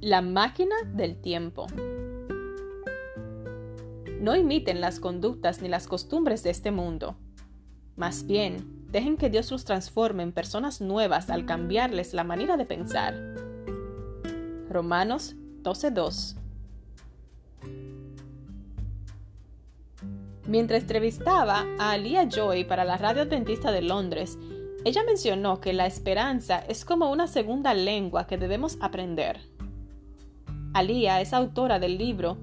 La máquina del tiempo. No imiten las conductas ni las costumbres de este mundo. Más bien, dejen que Dios los transforme en personas nuevas al cambiarles la manera de pensar. Romanos 12:2 Mientras entrevistaba a Alia Joy para la radio adventista de Londres, ella mencionó que la esperanza es como una segunda lengua que debemos aprender. Alia es autora del libro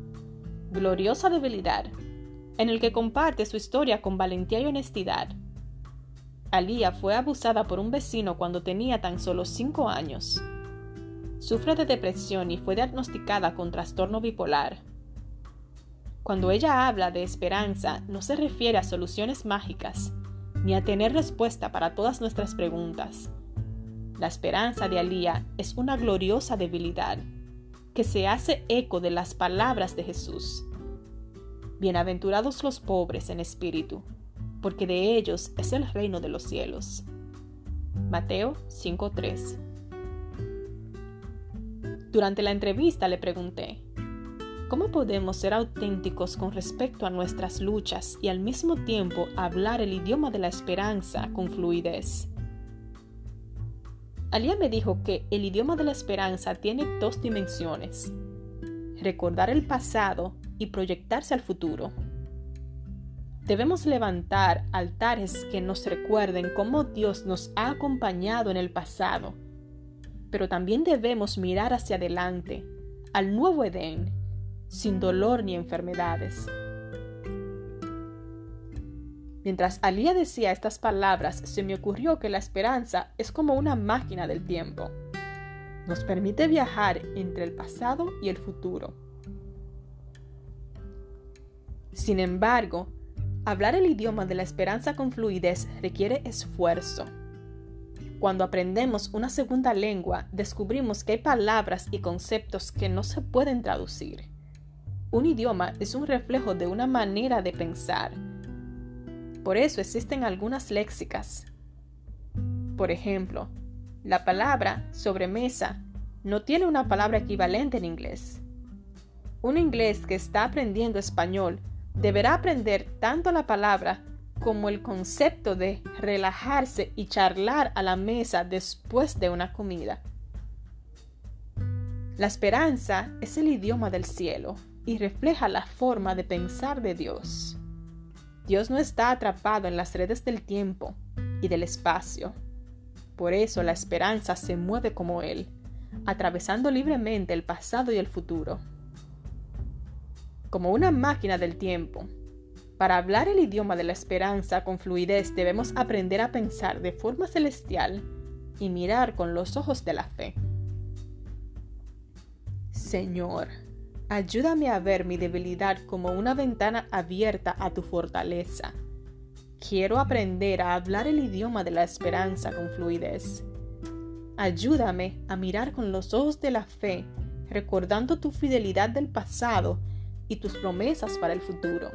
Gloriosa Debilidad, en el que comparte su historia con valentía y honestidad. Alia fue abusada por un vecino cuando tenía tan solo 5 años. Sufre de depresión y fue diagnosticada con trastorno bipolar. Cuando ella habla de esperanza, no se refiere a soluciones mágicas, ni a tener respuesta para todas nuestras preguntas. La esperanza de Alía es una gloriosa debilidad que se hace eco de las palabras de Jesús. Bienaventurados los pobres en espíritu, porque de ellos es el reino de los cielos. Mateo 5:3 Durante la entrevista le pregunté, ¿Cómo podemos ser auténticos con respecto a nuestras luchas y al mismo tiempo hablar el idioma de la esperanza con fluidez? Alía me dijo que el idioma de la esperanza tiene dos dimensiones, recordar el pasado y proyectarse al futuro. Debemos levantar altares que nos recuerden cómo Dios nos ha acompañado en el pasado, pero también debemos mirar hacia adelante, al nuevo Edén, sin dolor ni enfermedades. Mientras Alía decía estas palabras, se me ocurrió que la esperanza es como una máquina del tiempo. Nos permite viajar entre el pasado y el futuro. Sin embargo, hablar el idioma de la esperanza con fluidez requiere esfuerzo. Cuando aprendemos una segunda lengua, descubrimos que hay palabras y conceptos que no se pueden traducir. Un idioma es un reflejo de una manera de pensar. Por eso existen algunas léxicas. Por ejemplo, la palabra sobremesa no tiene una palabra equivalente en inglés. Un inglés que está aprendiendo español deberá aprender tanto la palabra como el concepto de relajarse y charlar a la mesa después de una comida. La esperanza es el idioma del cielo y refleja la forma de pensar de Dios. Dios no está atrapado en las redes del tiempo y del espacio. Por eso la esperanza se mueve como Él, atravesando libremente el pasado y el futuro. Como una máquina del tiempo, para hablar el idioma de la esperanza con fluidez debemos aprender a pensar de forma celestial y mirar con los ojos de la fe. Señor, Ayúdame a ver mi debilidad como una ventana abierta a tu fortaleza. Quiero aprender a hablar el idioma de la esperanza con fluidez. Ayúdame a mirar con los ojos de la fe, recordando tu fidelidad del pasado y tus promesas para el futuro.